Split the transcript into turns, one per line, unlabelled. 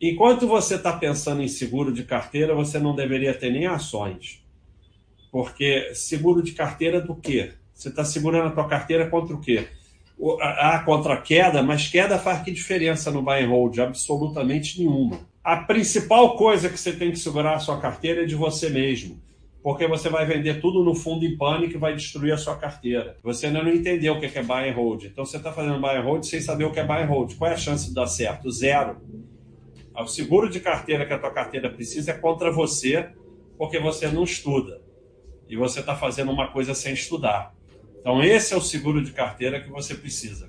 Enquanto você está pensando em seguro de carteira, você não deveria ter nem ações. Porque seguro de carteira do quê? Você está segurando a tua carteira contra o quê? Ah, contra a queda, mas queda faz que diferença no buy and hold? Absolutamente nenhuma. A principal coisa que você tem que segurar a sua carteira é de você mesmo. Porque você vai vender tudo no fundo em pânico e vai destruir a sua carteira. Você ainda não entendeu o que é buy and hold. Então você está fazendo buy and hold sem saber o que é buy and hold. Qual é a chance de dar certo? Zero. O seguro de carteira que a tua carteira precisa é contra você, porque você não estuda. E você está fazendo uma coisa sem estudar. Então, esse é o seguro de carteira que você precisa.